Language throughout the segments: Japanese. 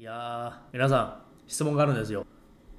いやー、皆さん、質問があるんですよ。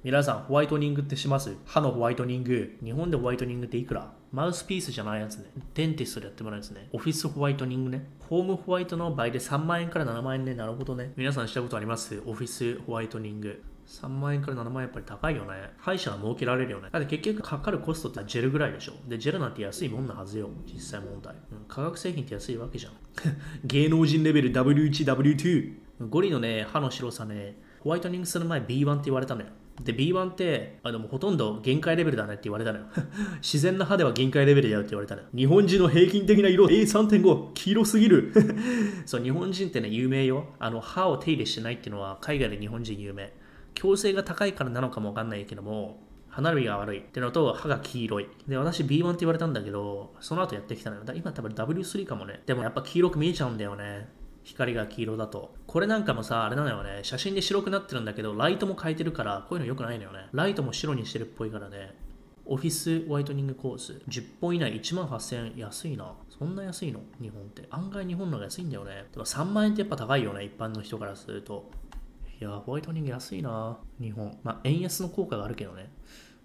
皆さん、ホワイトニングってします？歯のホワイトニング。日本でホワイトニングっていくら？マウスピースじゃないやつね。デンティストでやってもらうやつね。オフィスホワイトニングね。ホームホワイトの倍で3万円から7万円ね。なるほどね。皆さんしたことあります？オフィスホワイトニング。3万円から7万円やっぱり高いよね。歯医者は儲けられるよね。だって結局かかるコストってジェルぐらいでしょ。で、ジェルなんて安いもんなはずよ。実際問題。うん、化学製品って安いわけじゃん。芸能人レベル W1、W2。ゴリのね、歯の白さね、ホワイトニングする前 B1 って言われたのよ。で、B1 って、あでもほとんど限界レベルだねって言われたのよ。自然な歯では限界レベルだよって言われたのよ。日本人の平均的な色 A3.5、黄色すぎる。そう、日本人ってね、有名よ。あの、歯を手入れしてないっていうのは海外で日本人有名。矯正が高いからなのかもわかんないけども、歯並びが悪いってのと歯が黄色い。で、私 B1 って言われたんだけど、その後やってきたのよ。今多分 W3 かもね。でもやっぱ黄色く見えちゃうんだよね。光が黄色だと。これなんかもさ、あれなのよね。写真で白くなってるんだけど、ライトも変えてるから、こういうの良くないのよね。ライトも白にしてるっぽいからね。オフィスホワイトニングコース。10本以内1万8000円。安いな。そんな安いの？日本って。案外日本のが安いんだよね。でも3万円ってやっぱ高いよね。一般の人からすると。いや、ホワイトニング安いな。日本。まあ、円安の効果があるけどね。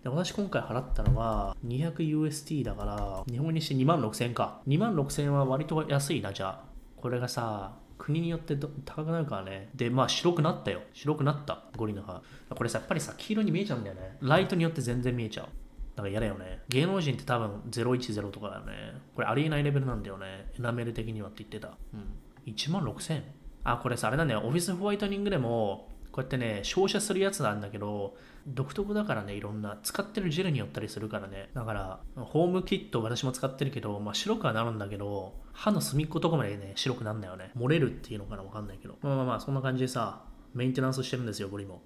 で私今回払ったのは 200UST だから日本にして2万6000円か2万6000円は割と安いなじゃあこれがさ国によって高くなるからね。でまあ白くなったよ。白くなった。ゴリの歯これさやっぱりさ黄色に見えちゃうんだよね。ライトによって全然見えちゃう。だから嫌だよね。芸能人って多分010とかだよね。これありえないレベルなんだよね。エナメル的にはって言ってた。うん。1万6000あこれさあれなんだよ。オフィスホワイトニングでもこうやってね、照射するやつなんだけど、独特だからね、いろんな、使ってるジェルによったりするからね。だから、ホームキット私も使ってるけど、まあ白くはなるんだけど、歯の隅っことこまでね、白くなんだよね。漏れるっていうのかな分かんないけど。まあまあまあ、そんな感じでさ、メンテナンスしてるんですよ、ゴリも。